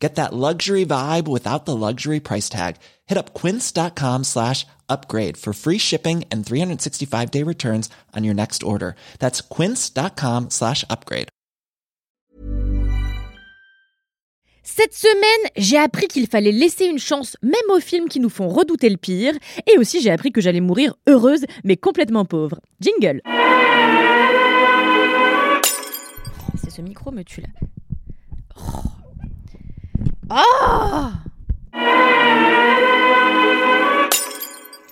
Get that luxury vibe without the luxury price tag. Hit up quince.com slash upgrade for free shipping and 365 day returns on your next order. That's quince.com slash upgrade. Cette semaine, j'ai appris qu'il fallait laisser une chance même aux films qui nous font redouter le pire. Et aussi, j'ai appris que j'allais mourir heureuse mais complètement pauvre. Jingle. C'est ce micro me tue là. Oh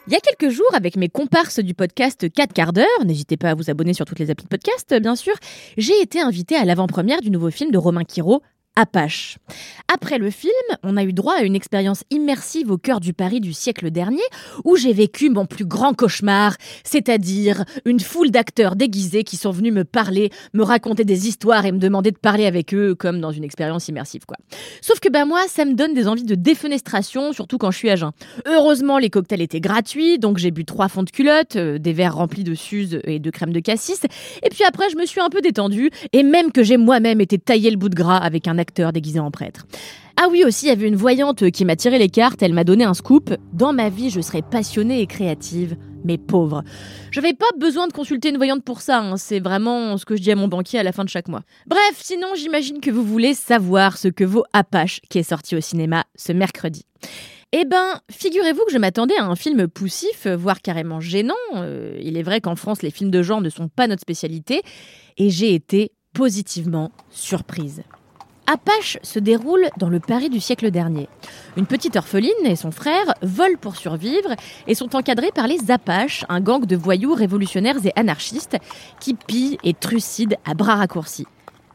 Il y a quelques jours, avec mes comparses du podcast 4 quarts d'heure, n'hésitez pas à vous abonner sur toutes les applis de podcast, bien sûr, j'ai été invitée à l'avant-première du nouveau film de Romain Quiro, Apache. Après le film, on a eu droit à une expérience immersive au cœur du Paris du siècle dernier, où j'ai vécu mon plus grand cauchemar, c'est-à-dire une foule d'acteurs déguisés qui sont venus me parler, me raconter des histoires et me demander de parler avec eux, comme dans une expérience immersive, quoi. Sauf que bah moi, ça me donne des envies de défenestration, surtout quand je suis à jeun. Heureusement, les cocktails étaient gratuits, donc j'ai bu trois fonds de culotte, euh, des verres remplis de suze et de crème de cassis, et puis après, je me suis un peu détendue, et même que j'ai moi-même été taillé le bout de gras avec un déguisé en prêtre. Ah oui, aussi, il y avait une voyante qui m'a tiré les cartes, elle m'a donné un scoop. Dans ma vie, je serai passionnée et créative, mais pauvre. Je n'avais pas besoin de consulter une voyante pour ça, hein. c'est vraiment ce que je dis à mon banquier à la fin de chaque mois. Bref, sinon, j'imagine que vous voulez savoir ce que vaut Apache, qui est sorti au cinéma ce mercredi. Eh ben, figurez-vous que je m'attendais à un film poussif, voire carrément gênant. Euh, il est vrai qu'en France, les films de genre ne sont pas notre spécialité, et j'ai été positivement surprise. Apache se déroule dans le Paris du siècle dernier. Une petite orpheline et son frère volent pour survivre et sont encadrés par les Apaches, un gang de voyous révolutionnaires et anarchistes qui pillent et trucident à bras raccourcis.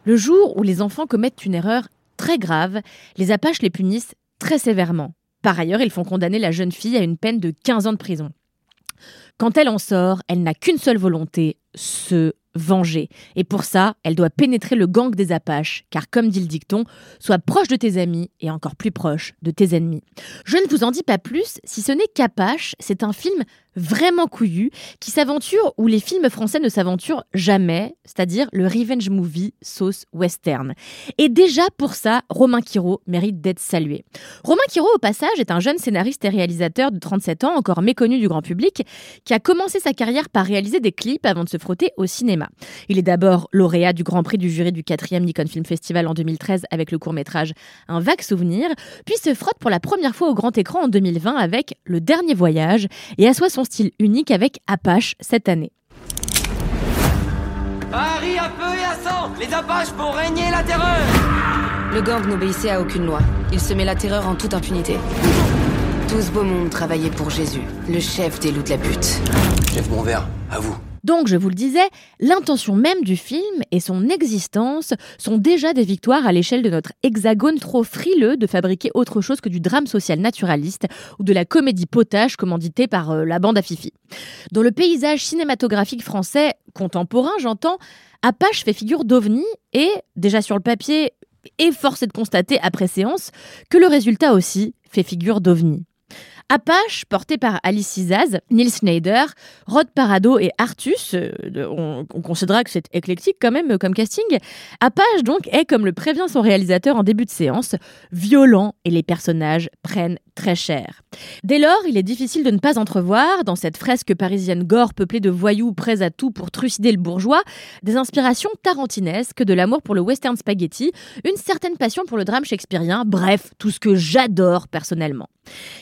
Le jour où les enfants commettent une erreur très grave, les Apaches les punissent très sévèrement. Par ailleurs, ils font condamner la jeune fille à une peine de 15 ans de prison. Quand elle en sort, elle n'a qu'une seule volonté, se venger. Et pour ça, elle doit pénétrer le gang des Apaches, car comme dit le dicton, sois proche de tes amis et encore plus proche de tes ennemis. Je ne vous en dis pas plus, si ce n'est qu'Apache, c'est un film vraiment couillu qui s'aventure où les films français ne s'aventurent jamais, c'est-à-dire le revenge movie sauce western. Et déjà pour ça, Romain Quiro mérite d'être salué. Romain Quiro, au passage, est un jeune scénariste et réalisateur de 37 ans, encore méconnu du grand public, qui a commencé sa carrière par réaliser des clips avant de se frotter au cinéma. Il est d'abord lauréat du Grand Prix du jury du 4e Nikon Film Festival en 2013 avec le court-métrage Un vague souvenir, puis se frotte pour la première fois au grand écran en 2020 avec Le Dernier Voyage et assoit son style unique avec Apache cette année. Paris à feu et à sang Les Apaches font régner la terreur Le gang n'obéissait à aucune loi. Il semait la terreur en toute impunité. Tout ce beau monde travaillait pour Jésus, le chef des loups de la butte. Mon verre, à vous. Donc, je vous le disais, l'intention même du film et son existence sont déjà des victoires à l'échelle de notre hexagone trop frileux de fabriquer autre chose que du drame social naturaliste ou de la comédie potage commanditée par euh, la bande à Fifi. Dans le paysage cinématographique français contemporain, j'entends, Apache fait figure d'ovni et, déjà sur le papier, et force est de constater après séance que le résultat aussi fait figure d'ovni. Apache, porté par Alice Izaz, Neil Schneider, Rod Parado et Artus, euh, on, on considérera que c'est éclectique quand même euh, comme casting. Apache donc est, comme le prévient son réalisateur en début de séance, violent et les personnages prennent très cher. Dès lors, il est difficile de ne pas entrevoir, dans cette fresque parisienne gore peuplée de voyous prêts à tout pour trucider le bourgeois, des inspirations tarantinesques, de l'amour pour le western spaghetti, une certaine passion pour le drame shakespearien, bref, tout ce que j'adore personnellement.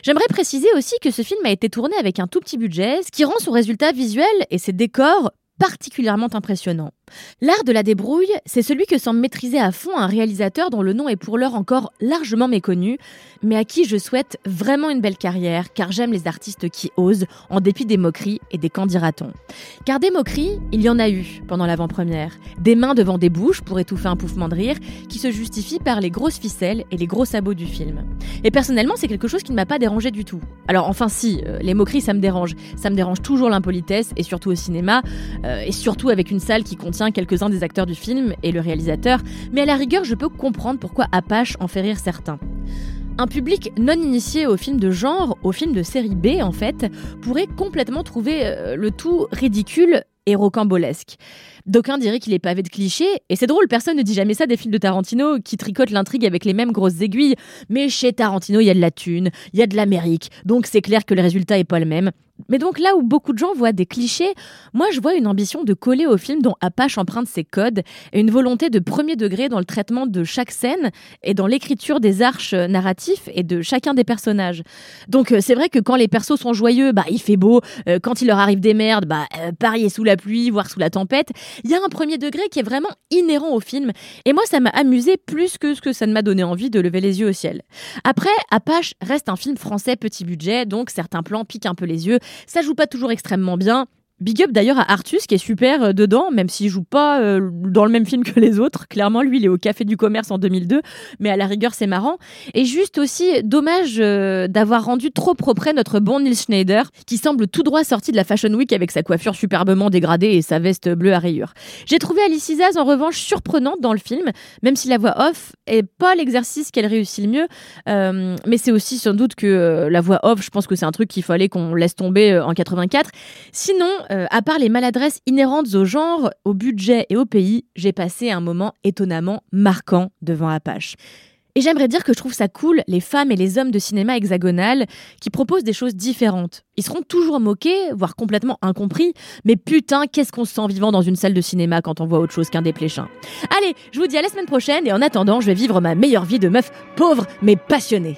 J'aimerais préciser aussi que ce film a été tourné avec un tout petit budget, ce qui rend son résultat visuel et ses décors particulièrement impressionnants. L'art de la débrouille, c'est celui que semble maîtriser à fond un réalisateur dont le nom est pour l'heure encore largement méconnu, mais à qui je souhaite vraiment une belle carrière, car j'aime les artistes qui osent, en dépit des moqueries et des candidatons. Car des moqueries, il y en a eu pendant l'avant-première. Des mains devant des bouches pour étouffer un pouffement de rire, qui se justifie par les grosses ficelles et les gros sabots du film. Et personnellement, c'est quelque chose qui ne m'a pas dérangé du tout. Alors enfin si, euh, les moqueries, ça me dérange. Ça me dérange toujours l'impolitesse, et surtout au cinéma. Euh, euh, et surtout avec une salle qui contient quelques-uns des acteurs du film et le réalisateur, mais à la rigueur, je peux comprendre pourquoi Apache en fait rire certains. Un public non initié au film de genre, au film de série B en fait, pourrait complètement trouver euh, le tout ridicule et rocambolesque. D'aucuns diraient qu'il est pavé de clichés, et c'est drôle, personne ne dit jamais ça des films de Tarantino qui tricotent l'intrigue avec les mêmes grosses aiguilles, mais chez Tarantino il y a de la thune, il y a de l'Amérique, donc c'est clair que le résultat est pas le même. Mais donc là où beaucoup de gens voient des clichés, moi je vois une ambition de coller au film dont Apache emprunte ses codes et une volonté de premier degré dans le traitement de chaque scène et dans l'écriture des arches narratifs et de chacun des personnages. Donc euh, c'est vrai que quand les persos sont joyeux, bah il fait beau, euh, quand il leur arrive des merdes, bah euh, sous la pluie, voire sous la tempête. Il y a un premier degré qui est vraiment inhérent au film et moi ça m'a amusé plus que ce que ça ne m'a donné envie de lever les yeux au ciel. Après, Apache reste un film français petit budget, donc certains plans piquent un peu les yeux ça joue pas toujours extrêmement bien. Big up d'ailleurs à Artus qui est super euh, dedans, même s'il joue pas euh, dans le même film que les autres. Clairement, lui, il est au Café du Commerce en 2002, mais à la rigueur, c'est marrant. Et juste aussi, dommage euh, d'avoir rendu trop propre notre bon Nils Schneider, qui semble tout droit sorti de la Fashion Week avec sa coiffure superbement dégradée et sa veste bleue à rayures. J'ai trouvé Alice Isaz en revanche surprenante dans le film, même si la voix off est pas l'exercice qu'elle réussit le mieux. mais c'est aussi sans doute que la voix off, je pense que c'est un truc qu'il fallait qu'on laisse tomber en 84. Sinon, euh, à part les maladresses inhérentes au genre, au budget et au pays, j'ai passé un moment étonnamment marquant devant Apache. Et j'aimerais dire que je trouve ça cool, les femmes et les hommes de cinéma hexagonal, qui proposent des choses différentes. Ils seront toujours moqués, voire complètement incompris, mais putain, qu'est-ce qu'on se sent vivant dans une salle de cinéma quand on voit autre chose qu'un dépléchin. Allez, je vous dis à la semaine prochaine, et en attendant, je vais vivre ma meilleure vie de meuf pauvre mais passionnée.